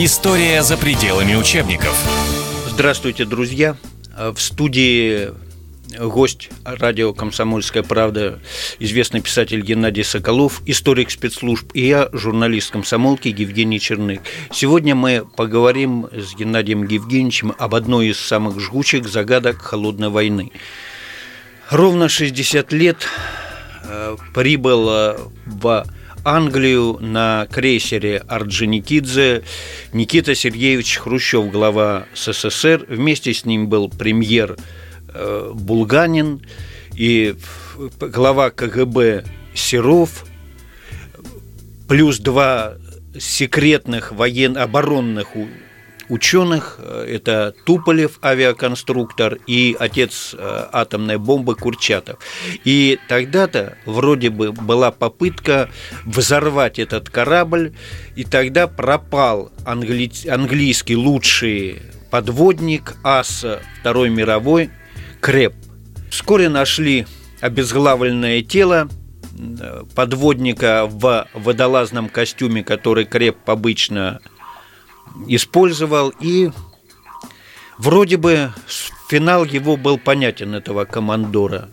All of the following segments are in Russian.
История за пределами учебников. Здравствуйте, друзья. В студии гость радио «Комсомольская правда», известный писатель Геннадий Соколов, историк спецслужб, и я, журналист комсомолки Евгений Черных. Сегодня мы поговорим с Геннадием Евгеньевичем об одной из самых жгучих загадок холодной войны. Ровно 60 лет э, прибыл в Англию на крейсере Орджоникидзе Никита Сергеевич Хрущев, глава СССР. Вместе с ним был премьер Э, Булганин и глава КГБ Серов, плюс два секретных военно-оборонных ученых, э, это Туполев, авиаконструктор, и отец э, атомной бомбы Курчатов. И тогда-то вроде бы была попытка взорвать этот корабль, и тогда пропал англи... английский лучший подводник ас Второй мировой Креп. Вскоре нашли обезглавленное тело э, подводника в водолазном костюме, который Креп обычно использовал, и вроде бы финал его был понятен, этого командора.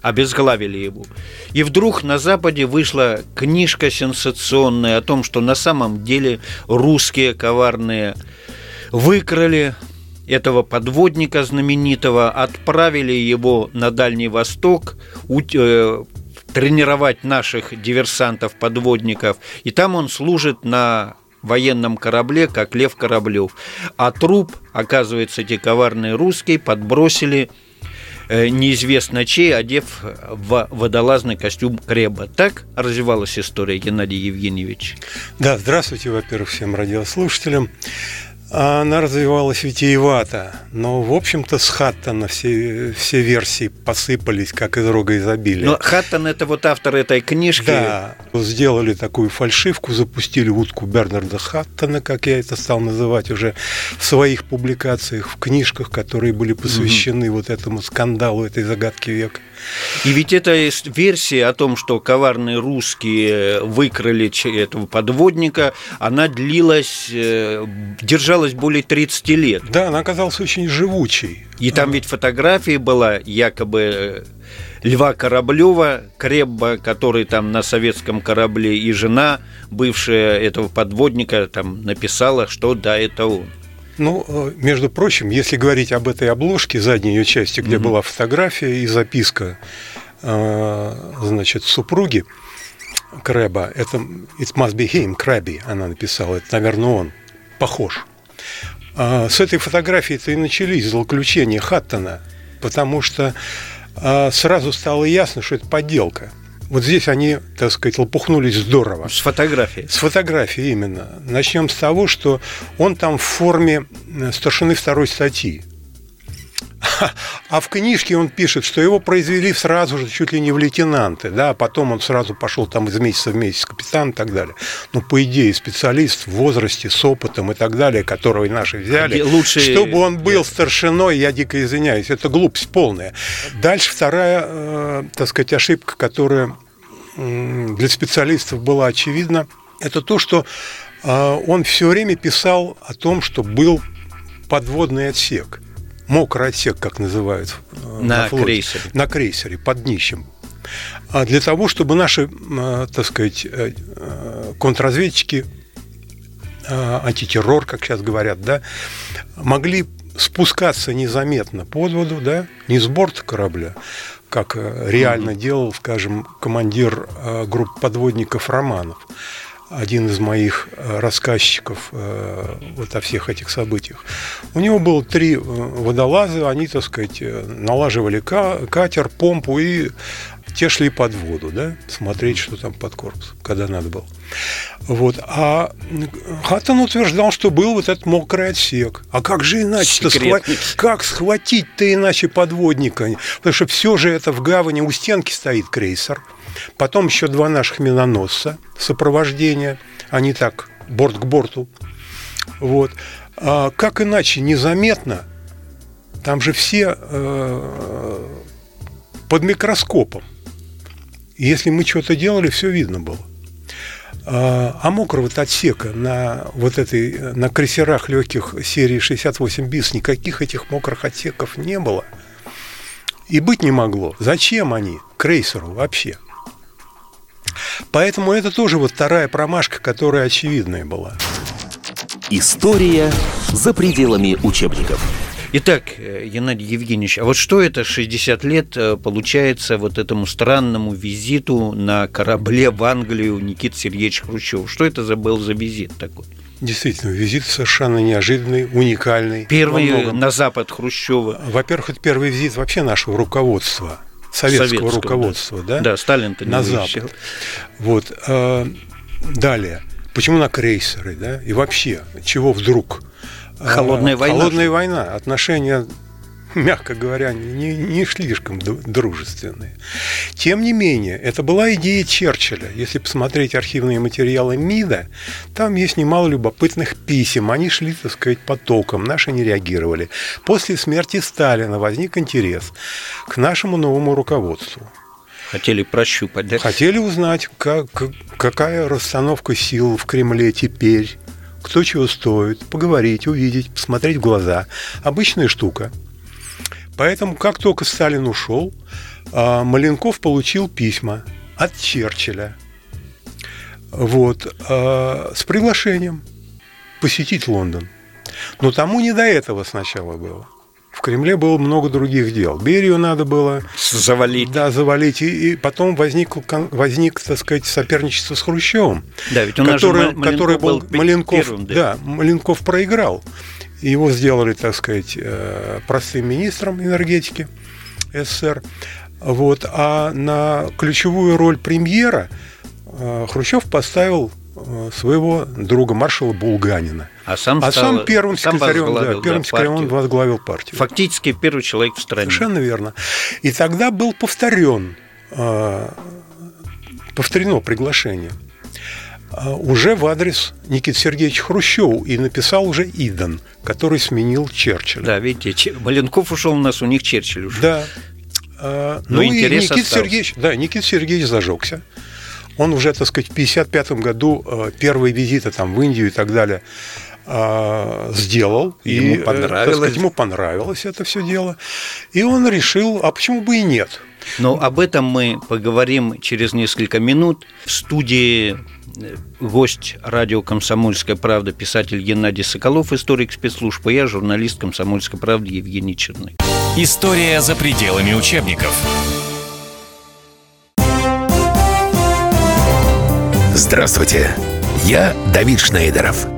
Обезглавили его. И вдруг на Западе вышла книжка сенсационная о том, что на самом деле русские коварные выкрали этого подводника знаменитого, отправили его на Дальний Восток, э, тренировать наших диверсантов-подводников, и там он служит на военном корабле, как Лев Кораблев. А труп, оказывается, эти коварные русские подбросили э, неизвестно чей, одев в водолазный костюм Креба. Так развивалась история, Геннадий Евгеньевич? Да, здравствуйте, во-первых, всем радиослушателям. Она развивалась витиевато, но, в общем-то, с Хаттона все, все версии посыпались, как из рога изобилия. Но Хаттон – это вот автор этой книжки. Да, сделали такую фальшивку, запустили утку Бернарда Хаттона, как я это стал называть уже в своих публикациях, в книжках, которые были посвящены угу. вот этому скандалу, этой загадки века. И ведь эта версия о том, что коварные русские выкрали этого подводника, она длилась, э, держалась более 30 лет. Да, она оказалась очень живучей. И там ведь фотография была якобы э, Льва Кораблева, Кребба, который там на советском корабле, и жена, бывшая этого подводника, там написала, что да, это он. Ну, э, между прочим, если говорить об этой обложке, задней ее части, где mm-hmm. была фотография и записка, э, значит, супруги Крэба, это «It must be him, Крабби», она написала, это, наверное, он, похож. А с этой фотографии-то и начались злоключения Хаттона, потому что а, сразу стало ясно, что это подделка – вот здесь они, так сказать, лопухнулись здорово. С фотографией. С фотографией именно. Начнем с того, что он там в форме э, старшины второй статьи. А в книжке он пишет, что его произвели сразу же чуть ли не в лейтенанты, да, а потом он сразу пошел там из месяца в месяц капитан и так далее. Ну, по идее, специалист в возрасте, с опытом и так далее, которого и наши взяли, Лучше... чтобы он был старшиной, я дико извиняюсь, это глупость полная. Дальше вторая, э, так сказать, ошибка, которая для специалистов была очевидна, это то, что э, он все время писал о том, что был подводный отсек – мокрый отсек, как называют э, на, на флоте, крейсере. На крейсере, под днищем. А для того, чтобы наши, э, так сказать, э, контрразведчики, антитеррор, как сейчас говорят, да, могли спускаться незаметно под воду, да, не с борта корабля, как реально mm-hmm. делал, скажем, командир группы подводников Романов, один из моих э, рассказчиков э, вот о всех этих событиях. У него было три э, водолаза, они, так сказать, налаживали катер, помпу и те шли под воду, да, смотреть, что там под корпусом, когда надо было. Вот. А Хаттон утверждал, что был вот этот мокрый отсек. А как же иначе-то схватить? Как схватить-то иначе подводника? Потому что все же это в гавани у стенки стоит крейсер. Потом еще два наших миноносца сопровождения. Они так борт к борту. Вот. А как иначе незаметно? Там же все э, под микроскопом. Если мы что-то делали, все видно было. А, а мокрого отсека на вот этой, на крейсерах легких серии 68 БИС никаких этих мокрых отсеков не было. И быть не могло. Зачем они крейсеру вообще? Поэтому это тоже вот вторая промашка, которая очевидная была. История за пределами учебников. Итак, э, Геннадий Евгеньевич, а вот что это 60 лет э, получается вот этому странному визиту на корабле в Англию Никита Сергеевич Хрущев? Что это за был за визит такой? Действительно, визит совершенно неожиданный, уникальный. Первый на запад Хрущева. Во-первых, это первый визит вообще нашего руководства, советского, советского руководства, да? Да, да Сталин-то на запад. Вот. Э, далее. Почему на крейсеры, да? И вообще, чего вдруг? Холодная война. Холодная война. Отношения мягко говоря, не, не слишком дружественные. Тем не менее, это была идея Черчилля. Если посмотреть архивные материалы МИДа, там есть немало любопытных писем. Они шли, так сказать, потоком, наши не реагировали. После смерти Сталина возник интерес к нашему новому руководству. Хотели прощупать, да? Хотели узнать, как, какая расстановка сил в Кремле теперь, кто чего стоит, поговорить, увидеть, посмотреть в глаза. Обычная штука. Поэтому, как только Сталин ушел, а, Маленков получил письма от Черчилля вот, а, с приглашением посетить Лондон. Но тому не до этого сначала было. В Кремле было много других дел. Берию надо было завалить. Да, завалить. И, и потом возник, возник, так сказать, соперничество с Хрущевым. Да, ведь нас который, же Маленков который был, был Маленков, первым, да. да, Маленков проиграл. Его сделали, так сказать, э, простым министром энергетики СССР. Вот. А на ключевую роль премьера э, Хрущев поставил Э, своего друга маршала Булганина. А сам, а стал, сам первым секретарем, да, первым да, секретарем он возглавил партию. Фактически первый человек в стране. Совершенно верно. И тогда был повторен, повторено приглашение уже в адрес Никиты Сергеевича Хрущева и написал уже Иден, который сменил Черчилля. Да, видите, Маленков ушел у нас, у них Черчилль ушел. Да. Но ну и Никита Сергеевич, да, Никита Сергеевич зажегся. Он уже, так сказать, в 1955 году э, первые визиты там, в Индию и так далее э, сделал. Ему и, понравилось. Сказать, ему понравилось это все дело. И он решил, а почему бы и нет? Но об этом мы поговорим через несколько минут. В студии э, гость радио «Комсомольская правда» писатель Геннадий Соколов, историк спецслужб, и я журналист «Комсомольской правды» Евгений Черный. История за пределами учебников. Здравствуйте, я Давид Шнейдеров.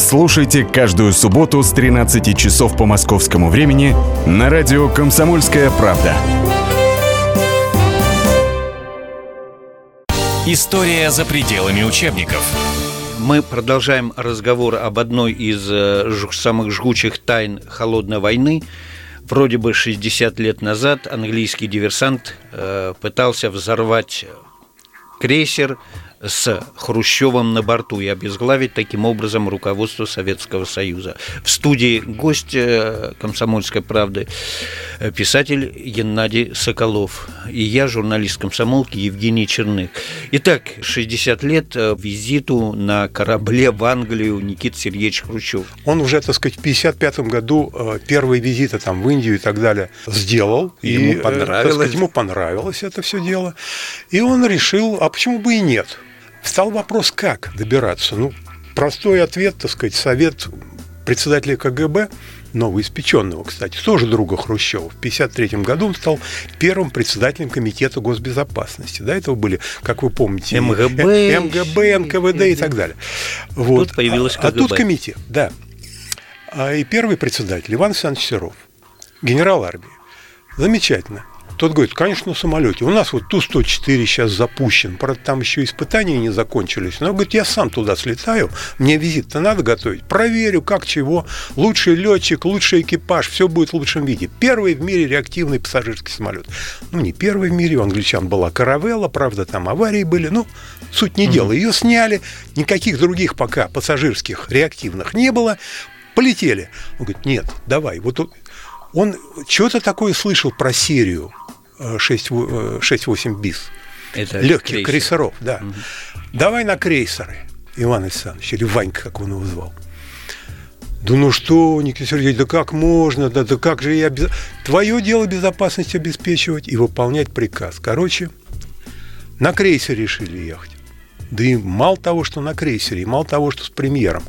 Слушайте каждую субботу с 13 часов по московскому времени на радио «Комсомольская правда». История за пределами учебников. Мы продолжаем разговор об одной из э, самых жгучих тайн холодной войны. Вроде бы 60 лет назад английский диверсант э, пытался взорвать крейсер с Хрущевым на борту и обезглавить таким образом руководство Советского Союза. В студии гость э, «Комсомольской правды» э, писатель Геннадий Соколов и я, журналист комсомолки Евгений Черных. Итак, 60 лет э, визиту на корабле в Англию Никита Сергеевич Хрущев. Он уже, так сказать, в 1955 году первые визиты там в Индию и так далее сделал. Ему и, понравилось. Сказать, ему понравилось это все дело. И он решил, а почему бы и нет? Стал вопрос, как добираться. Ну, простой ответ, так сказать, совет председателя КГБ, новоиспеченного, кстати, тоже друга Хрущева. В 1953 году он стал первым председателем Комитета госбезопасности. До этого были, как вы помните, МГБ, МГБ НКВД и так далее. Вот. Тут появилась КГБ. А, а тут комитет, да. А и первый председатель Иван Александрович Серов, генерал армии. Замечательно. Тот говорит, конечно, на самолете. У нас вот Ту-104 сейчас запущен. Правда, там еще испытания не закончились. Но, говорит, я сам туда слетаю. Мне визит-то надо готовить. Проверю, как чего. Лучший летчик, лучший экипаж. Все будет в лучшем виде. Первый в мире реактивный пассажирский самолет. Ну, не первый в мире. У англичан была Каравелла. Правда, там аварии были. Ну, суть не дело. Ее сняли. Никаких других пока пассажирских реактивных не было. Полетели. Он говорит, нет, давай. Вот он что-то такое слышал про серию 6-8 бис. Это легких крейсер. крейсеров, да. Угу. Давай на крейсеры, Иван Александрович, или Ванька, как он его звал. Да ну что, Никита Сергеевич, да как можно, да, да как же я... Без... Твое дело безопасность обеспечивать и выполнять приказ. Короче, на крейсере решили ехать. Да и мало того, что на крейсере, и мало того, что с премьером.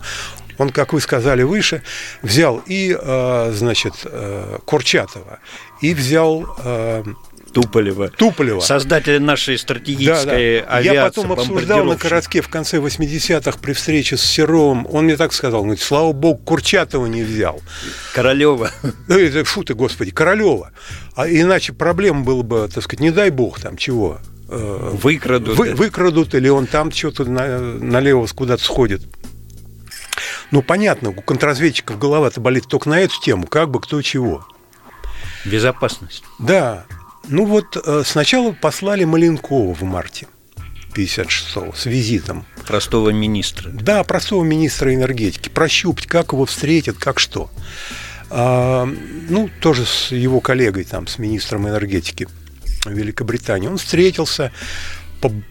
Он, как вы сказали выше, взял и, э, значит, э, Курчатова, и взял э, Туполева. Туполева. Создателя нашей стратегической да, да. авиации. Я потом обсуждал на городке в конце 80-х при встрече с Серовым. Он мне так сказал, говорит, слава богу, Курчатова не взял. Королева. Фу ты, господи, Королева. А иначе проблема была бы, так сказать, не дай бог там чего. Э, выкрадут. Вы, выкрадут, или он там что-то на, налево куда-то сходит. Ну, понятно, у контрразведчиков голова-то болит только на эту тему, как бы кто чего. Безопасность. Да. Ну вот э, сначала послали Маленкова в марте 56-го с визитом. Простого министра. Да, простого министра энергетики. Прощупать, как его встретят, как что. А, ну, тоже с его коллегой, там, с министром энергетики Великобритании. Он встретился,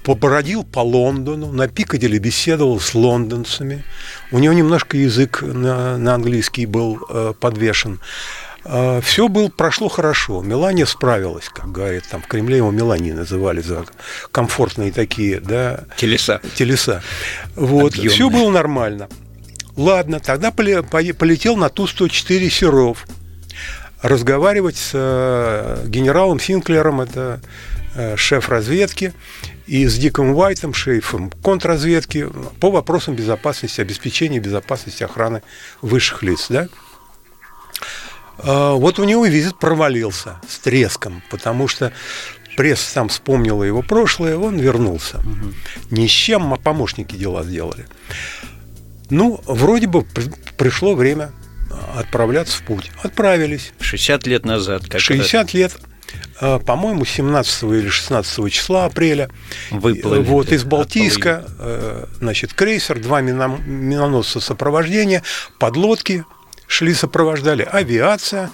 побродил по Лондону, на Пикаделе беседовал с лондонцами. У него немножко язык на, на английский был э, подвешен. А, все было, прошло хорошо. Мелания справилась, как говорят, там в Кремле его Мелании называли за комфортные такие, да. Телеса. Телеса. Вот, все было нормально. Ладно, тогда полетел на Ту-104 Серов разговаривать с э, генералом Синклером, это э, шеф разведки, и с Диком Уайтом, шейфом контрразведки, по вопросам безопасности, обеспечения безопасности охраны высших лиц. Да? А, вот у него визит провалился с треском, потому что пресса там вспомнила его прошлое, он вернулся. Угу. Ни с чем, а помощники дела сделали. Ну, вроде бы пришло время отправляться в путь. Отправились. 60 лет назад. Как 60 это... лет. А, по-моему, 17 или 16 числа апреля. Выплыли. Вот из Балтийска, э, значит, крейсер, два миноносца сопровождения, подлодки, шли, сопровождали авиация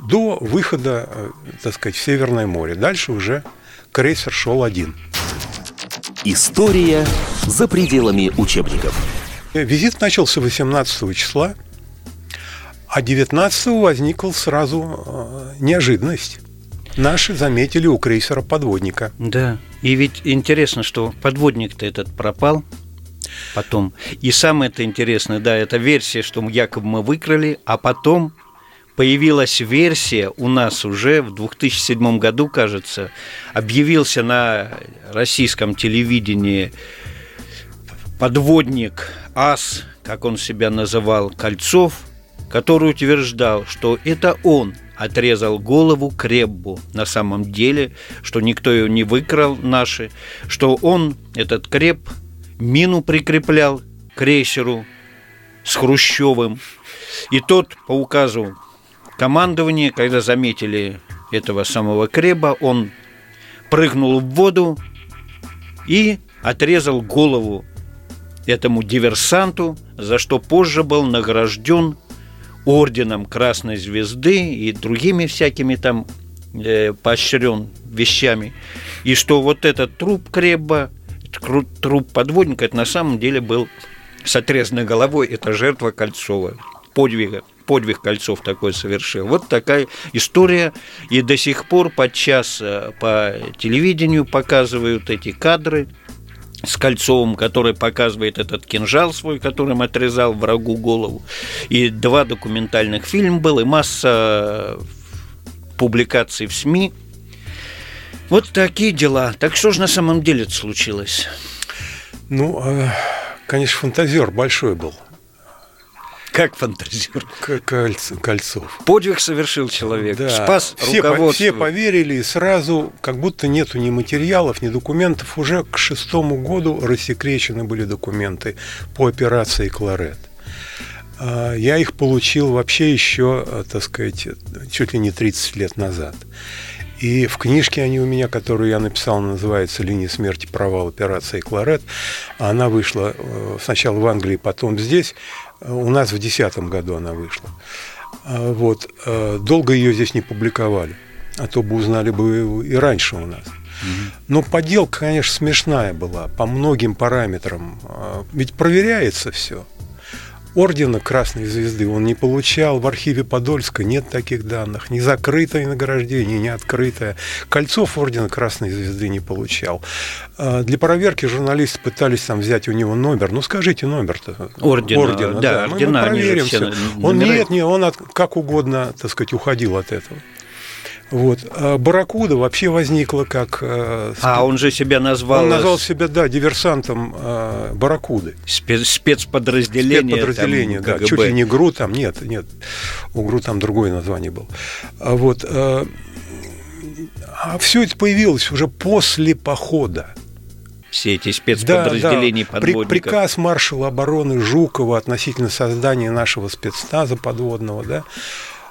до выхода, э, так сказать, в Северное море. Дальше уже крейсер шел один. История за пределами учебников. Визит начался 18 числа, а 19 возникла сразу э, неожиданность. Наши заметили у крейсера подводника. Да. И ведь интересно, что подводник-то этот пропал, потом. И самое это интересное, да, это версия, что якобы мы выкрали, а потом появилась версия у нас уже в 2007 году, кажется, объявился на российском телевидении подводник АС, как он себя называл, Кольцов, который утверждал, что это он отрезал голову Креббу на самом деле, что никто ее не выкрал наши, что он, этот Креб, мину прикреплял к крейсеру с Хрущевым. И тот по указу командования, когда заметили этого самого Креба, он прыгнул в воду и отрезал голову этому диверсанту, за что позже был награжден орденом Красной Звезды и другими всякими там э, поощрен вещами. И что вот этот труп Креба труп подводника, это на самом деле был с отрезанной головой, это жертва Кольцова, подвига подвиг Кольцов такой совершил. Вот такая история. И до сих пор подчас э, по телевидению показывают эти кадры с Кольцовым, который показывает этот кинжал свой, которым отрезал врагу голову. И два документальных фильма было, и масса публикаций в СМИ – вот такие дела. Так что же на самом деле случилось? Ну, э, конечно, фантазер большой был. Как фантазирует? К- кольц- Кольцов. Подвиг совершил человек, Да. спас все, по- все поверили, и сразу, как будто нету ни материалов, ни документов. Уже к шестому году рассекречены были документы по операции «Кларет». А, Я их получил вообще еще, э, так сказать, чуть ли не 30 лет назад. И в книжке они у меня, которую я написал, называется «Линия смерти. Провал операции Кларет». Она вышла э, сначала в Англии, потом здесь. Э, У нас в 2010 году она вышла. А, Вот. э, Долго ее здесь не публиковали. А то бы узнали бы и раньше у нас. Но подделка, конечно, смешная была по многим параметрам. А, Ведь проверяется все. Ордена Красной Звезды он не получал. В архиве Подольска нет таких данных. Ни закрытое награждение, ни открытое. Кольцов Ордена Красной Звезды не получал. А, Для проверки журналисты пытались там взять у него номер. Ну, скажите номер-то. Ордена, да, Мы- мы ордена, они же проверим все Он номера. нет, не, он от- как угодно, так сказать, уходил от этого. Вот. А Барракуда вообще возникла как... э, А он же себя назвал, он назвал себя, да, диверсантом э, Барракуды. спе- спецподразделение, Спецподразделение, там, да. КГБ. Чуть ли не ГРУ там, нет, нет. У ГРУ там другое название было. А вот... э, а все это появилось уже после похода. Все эти спецподразделения Да, да. При- подводников. приказ маршала обороны Жукова относительно создания нашего спецназа подводного, да,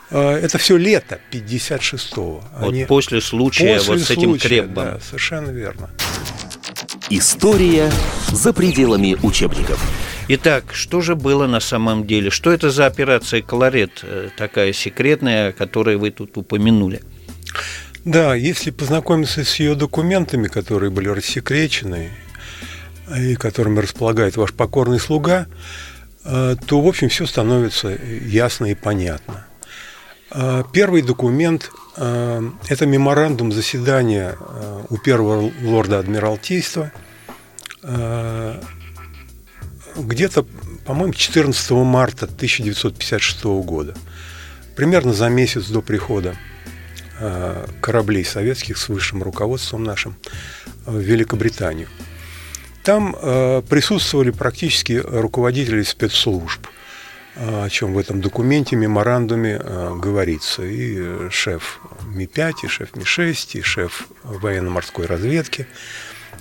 это все лето 56-го. Вот Они- после случая после вот с этим случая, Креббом. Да, совершенно верно. История за пределами учебников. Итак, что же было на самом деле? Что это за операция «Колорет» э, такая секретная, о которой вы тут упомянули? Да, если познакомиться с ее документами, которые были рассекречены и которыми располагает ваш покорный слуга, э, то, в общем, все становится ясно и понятно. Э, Первый документ э, – это меморандум заседания э, у первого лорда Адмиралтейства где-то, по-моему, 14 марта 1956 года, примерно за месяц до прихода кораблей советских с высшим руководством нашим в Великобританию. Там присутствовали практически руководители спецслужб, о чем в этом документе, меморандуме э, говорится. И э, шеф Ми-5, и шеф Ми-6, и шеф военно-морской разведки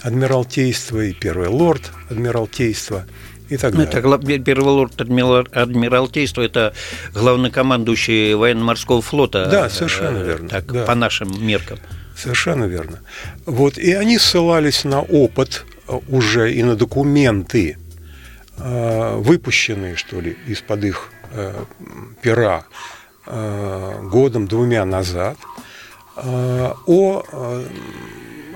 Адмиралтейства, и первый лорд Адмиралтейства и так Ну, далее. это гла- первый лорд адмирал- Адмиралтейства, это главнокомандующий военно-морского флота. Да, э, совершенно верно, Так, да. по нашим меркам. Совершенно верно. Вот, и они ссылались на опыт э, уже и на документы, э, выпущенные, что ли, из-под их э, пера э, годом-двумя назад, э, о э,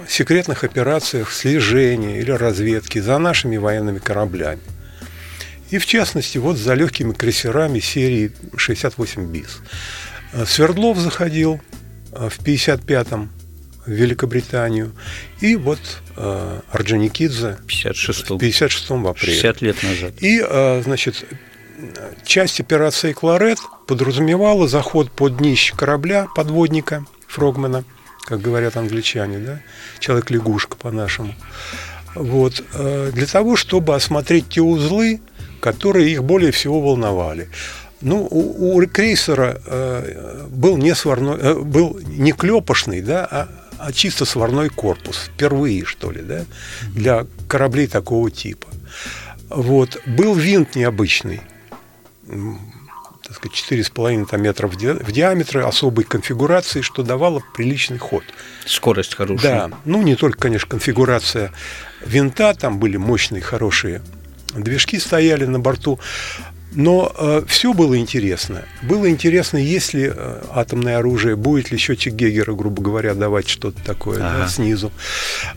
секретных операциях слежения или разведки за нашими военными кораблями. И в частности, вот за легкими крейсерами серии 68 БИС. Э, Свердлов заходил э, в 55-м в Великобританию. И вот э, Орджоникидзе 56 в 56-м в апреле. 60 лет назад. И, э, значит, часть операции «Кларет» подразумевала заход под днище корабля, подводника, фрогмана, как говорят англичане, да, человек-лягушка по-нашему. Вот, э, для того, чтобы осмотреть те узлы, которые их более всего волновали. Ну, у, у крейсера э, был не сварной, э, был не клепошный, да, а, а чисто сварной корпус. Впервые, что ли, да, для кораблей такого типа. Вот. Был винт необычный, так сказать, 4,5 там, метра в, ди- в диаметре, особой конфигурации, что давало приличный ход. Скорость хорошая. Да, ну не только, конечно, конфигурация винта, там были мощные, хорошие движки стояли на борту, но все было интересно. Было интересно, есть ли э, атомное оружие, будет ли счетчик Гегера, грубо говоря, давать что-то такое да, Ага. снизу.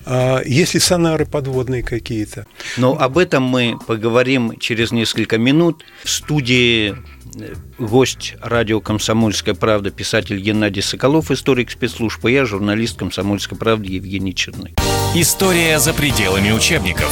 А, есть ли сонары подводные какие-то. Но об этом мы поговорим через несколько минут. В студии э, гость радио «Комсомольская правда» писатель Геннадий Соколов, историк спецслужб, и я журналист «Комсомольской правды» Евгений Черный. История за пределами учебников.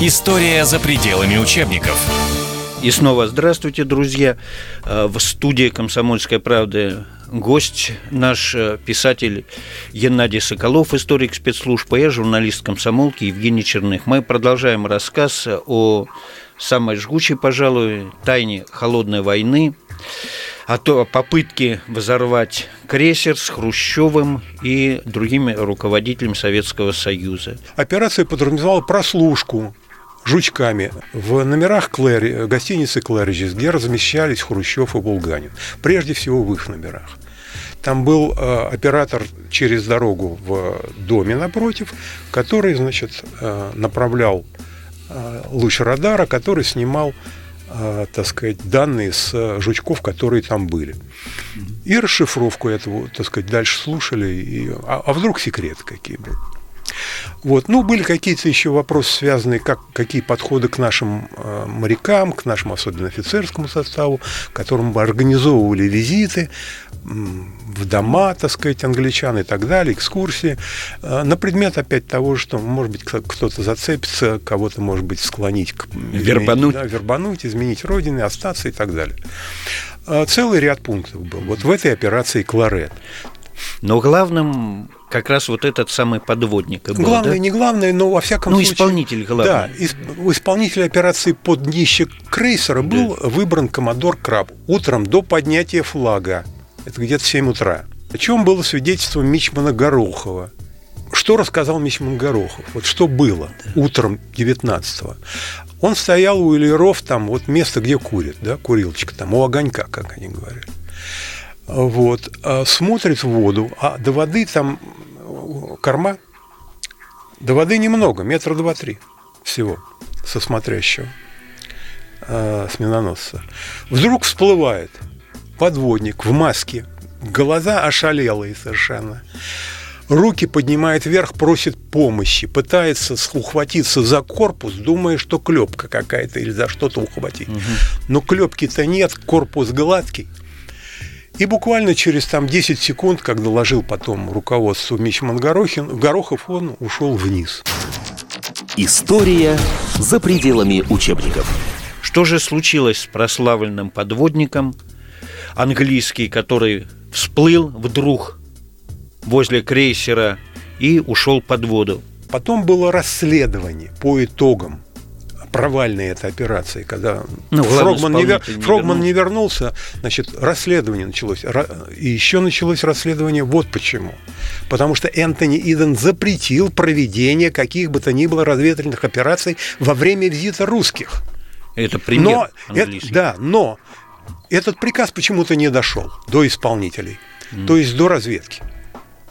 История за пределами учебников. И снова здравствуйте, друзья. Э, В студии «Комсомольской правды» гость наш э, писатель Геннадий Соколов, историк спецслужб, а я журналист комсомолки Евгений Черных. Мы продолжаем рассказ о самой жгучей, пожалуй, тайне холодной войны, о то- о попытке взорвать крейсер с Хрущевым и другими руководителями Советского Союза. Операция подразумевала прослушку жучками в номерах Клэри, гостиницы Клэриджис, где размещались Хрущев и Булганин. Прежде всего в их номерах. Там был э, оператор через дорогу в доме напротив, который, значит, э, направлял э, луч радара, который снимал, э, так сказать, данные с э, жучков, которые там были. И расшифровку этого, так сказать, дальше слушали. И, а, а вдруг секреты какие были? Вот. Ну, были какие-то еще вопросы, связанные, как, какие подходы к нашим э, морякам, к нашему особенно офицерскому составу, которым бы организовывали визиты в дома, так сказать, англичан и так далее, экскурсии, э, на предмет опять того, что, может быть, кто- кто-то зацепится, кого-то, может быть, склонить к... Вербануть. Да, вербануть, изменить родины, остаться и так далее. Э, Целый ряд пунктов был. Вот в этой операции «Кларет». Но главным как раз вот этот самый подводник и был, Главное, да? не главное, но во всяком Ну, случае... исполнитель главный. Да, исп- у исполнителя операции под днище крейсера был выбран коммодор Краб утром до поднятия флага. Это где-то в 7 утра. О чем было свидетельство Мичмана Горохова. Что рассказал Мичман Горохов? Вот что было утром 19-го. Он стоял у Элеров, там вот место, где курит, да, курилочка там, у огонька, как они говорят. Вот, а смотрит в воду, а до воды там э, корма, до воды немного, метра два-три всего со смотрящего э, с миноносца. Вдруг всплывает подводник в маске, глаза ошалелые совершенно. Руки поднимает вверх, просит помощи, пытается ухватиться за корпус, думая, что клепка какая-то или за что-то ухватить. Но клепки-то нет, корпус гладкий. И буквально через там 10 секунд, как доложил потом руководству Мичман Горохин, Горохов, он ушел вниз. История за пределами учебников. Что же случилось с прославленным подводником английский, который всплыл вдруг возле крейсера и ушел под воду? Потом было расследование по итогам провальной этой операции, когда Ну, Фрогман, не, вер- не Фрогман не вернулся, значит, расследование началось. И еще началось расследование вот почему. Потому что Энтони Иден запретил проведение каких бы то ни было разведывательных операций во время визита русских. Это премьер Но, это- да, но этот приказ почему-то не дошел до исполнителей, то есть до разведки.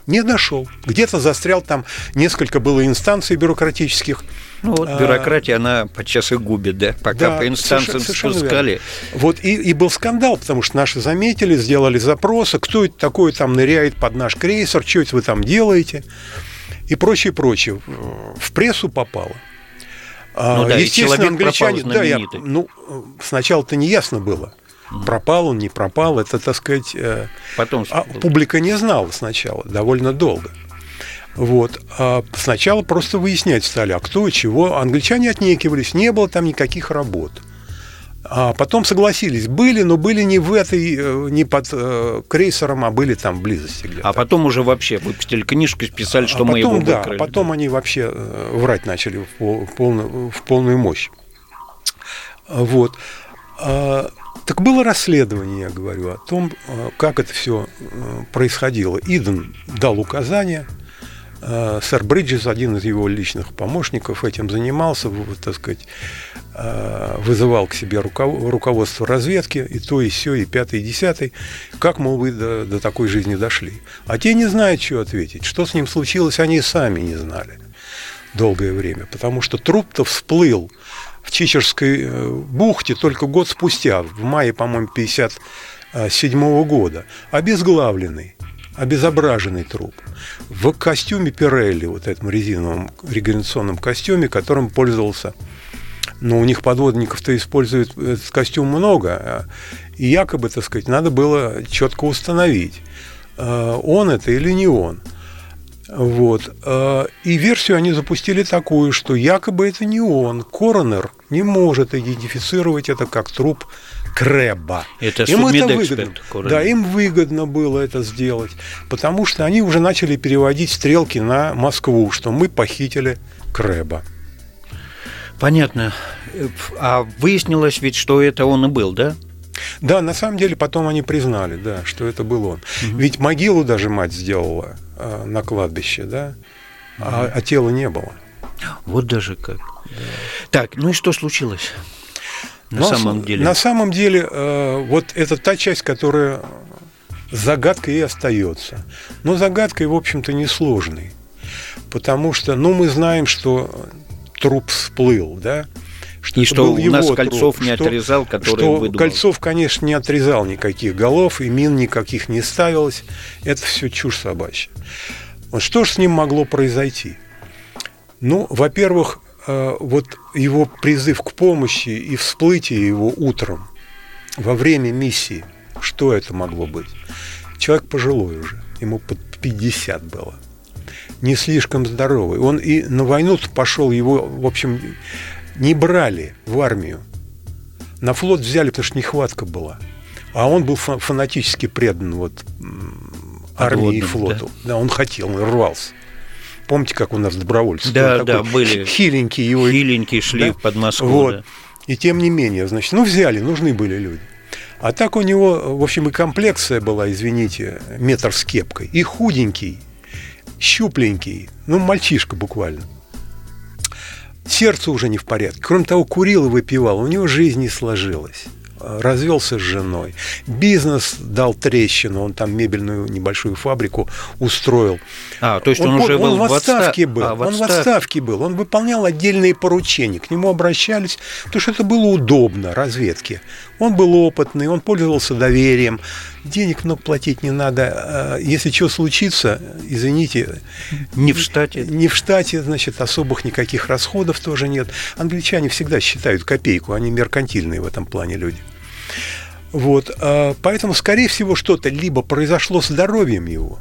Не дошел. Где-то застрял там несколько было инстанций бюрократических. Ну вот А, бюрократия, она подчас и губит, да? Пока Да, по инстанциям совершенно- спускали. верно. Вот и, и был скандал, потому что наши заметили, сделали запросы, кто это такое там ныряет под наш крейсер, что это вы там делаете, и прочее, прочее. В прессу попало. А, Ну да, и Естественно, пропал англичане, да, я, ну, сначала-то не ясно было, пропал он, не пропал, это, так сказать, э, Потом а публика не знала сначала, довольно долго. Вот. А сначала просто выяснять стали, а кто, чего. Англичане отнекивались, не было там никаких работ. А потом согласились, были, но были не в этой, э, не под э, крейсером, а были там близости где-то. А потом уже вообще выпустили книжку и списали, что А мы его потом, да, выкрали. потом они вообще э, врать начали в, пол- полную, в полную мощь. Вот. Так было расследование, я говорю, о том, э, как это все происходило. Иден дал указания, э, сэр Бриджес, один из его личных помощников, этим занимался, в- так сказать, э, вызывал к себе руков- руководство разведки, и то, и все, и пятый, и десятый. Как, мол, вы до, до такой жизни дошли? А те не знают, что ответить. Что с ним случилось, они сами не знали долгое время, потому что труп-то всплыл в Чичерской э, бухте только год спустя, в мае, по-моему, 57 года, обезглавленный, обезображенный труп в костюме Пирелли, вот этом резиновом регенерационном костюме, которым пользовался Но у них подводников-то используют этот костюм много. а- И якобы, так сказать, надо было четко установить, э, он это или не он. Вот. э, И версию они запустили такую, что якобы это не он. Коронер не может идентифицировать это как труп Крэба. Это Им это выгодно. коронер. Да, им выгодно было это сделать, потому что они уже начали переводить стрелки на Москву, что мы похитили Крэба. Понятно. А выяснилось ведь, что это он и был, да? Да, на самом деле потом они признали, да, что это был он. Ведь могилу даже мать сделала э, на кладбище, да, а, а тела не было. Вот даже как. Так, ну и что случилось? На Но самом с- деле. На самом деле, э, вот это та часть, которая загадкой и остается. Но загадкой, в общем-то, несложной. Потому что, ну, мы знаем, что труп всплыл, да? И это что был у его нас труп, Кольцов не что- отрезал, который что выдумал. Кольцов, конечно, не отрезал никаких голов, и мин никаких не ставилось. Это все чушь собачья. Что же с ним могло произойти? Ну, во-первых, э, вот его призыв к помощи и всплытие его утром во время миссии, что это могло быть? Человек пожилой уже, ему под 50 было, не слишком здоровый. Он и на войну пошел, его, в общем, не брали в армию. На флот взяли, потому что нехватка была. А он был фа- фанатически предан вот, армии и Подводным, флоту. Да. он хотел, он рвался. Помните, как у нас добровольцы? Да, да, были. Хиленький его. Хиленькие шли Да? под Москву. Вот. да. И тем не менее, значит, ну взяли, нужны были люди. А так у него, в общем, и комплекция была, извините, метр с кепкой. И худенький, щупленький, ну, мальчишка буквально. Сердце уже не в порядке. Кроме того, курил и выпивал. У него жизнь не сложилась. Э, Развелся с женой. Бизнес дал трещину. Он там мебельную небольшую фабрику устроил. А, то есть он, по- уже был в отставке отста- был. А, в Он в отставке. отставке был. Он выполнял отдельные поручения. К нему обращались, потому что это было удобно разведке. Он был опытный, он пользовался доверием. Денег много платить не надо. А Если что случится, извините, Не в штате. не в штате, значит, особых никаких расходов тоже нет. Англичане всегда считают копейку, они меркантильные в этом плане люди. Вот, а, поэтому, скорее всего, что-то либо произошло с здоровьем его,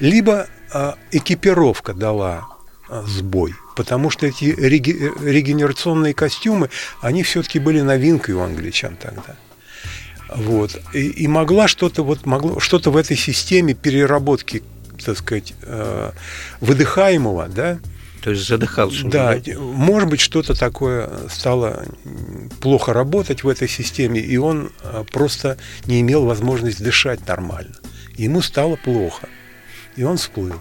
либо а, экипировка дала сбой. Потому что эти реге- регенерационные костюмы, они все-таки были новинкой у англичан тогда. Вот. И, и могла что-то вот могло что-то в этой системе переработки, так сказать, э, выдыхаемого, да, То есть задыхался. уже, да, может быть, что-то такое стало плохо работать в этой системе, и он э, просто не имел возможности дышать нормально. Ему стало плохо, и он всплыл.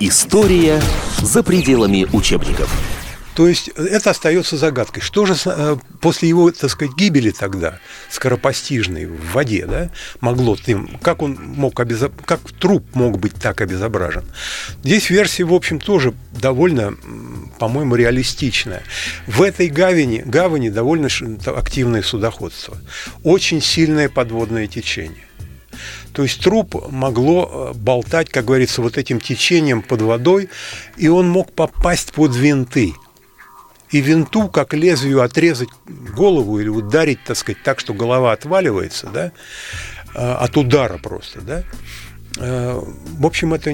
История за пределами учебников. То есть э, это остается загадкой. Что же э, после его, так сказать, гибели тогда, скоропостижной в воде, да, могло им, как он мог обезо... как труп мог быть так обезображен? Здесь версия, в общем, тоже довольно, по-моему, реалистичная. В этой гавани, гавани довольно активное судоходство, очень сильное подводное течение. То есть труп могло э, болтать, как говорится, вот этим течением под водой, и он мог попасть под винты. И винту, как лезвию, отрезать голову или ударить, так сказать, так, что голова отваливается, да, э, от удара просто, да. Э, В общем, это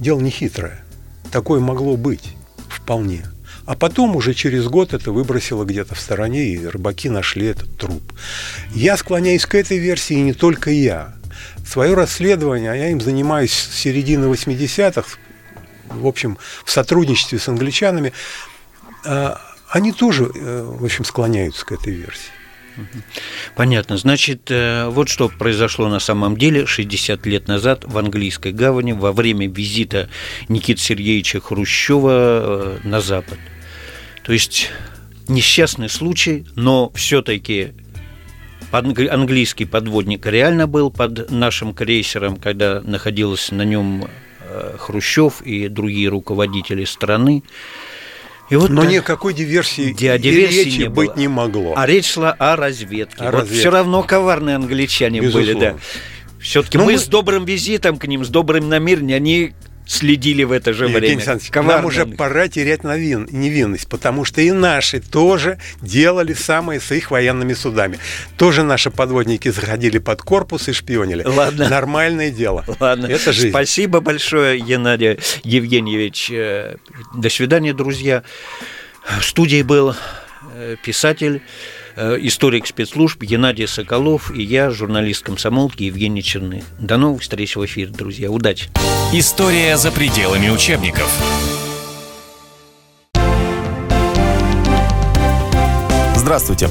дело не хитрое. Такое могло быть вполне. А потом уже через год это выбросило где-то в стороне, и рыбаки нашли этот труп. Я склоняюсь к этой версии, и не только я. Свое расследование, а я им занимаюсь с середины 80-х, в общем, в сотрудничестве с англичанами, а, они тоже, э, в общем, склоняются к этой версии. Понятно. Значит, э, вот что произошло на самом деле 60 лет назад в английской гавани во время визита Никиты Сергеевича Хрущева э, на Запад. То есть несчастный случай, но все-таки английский подводник реально был под нашим крейсером, когда находился на нем Хрущев и другие руководители страны. И вот Но так- никакой диверсии Ди- а диверсии речи не быть было. не могло. А речь шла о разведке. О вот разведке. все равно коварные англичане были, Безусловно. да. Все-таки мы, мы- с добрым визитом к ним, с добрым намерением, они следили в это же Евгений время. Коварно. нам уже пора терять новин, невинность, потому что и наши тоже делали самое с их военными судами. Тоже наши подводники заходили под корпус и шпионили. Ладно. Нормальное дело. Ладно, Это жизнь. спасибо большое, Геннадий Евгеньевич. Э, До свидания, друзья. В студии был э, писатель, э, историк спецслужб Геннадий Соколов и я, журналист комсомолки Евгений Черных. До новых встреч в эфире, друзья. Удачи! История за пределами учебников. Здравствуйте,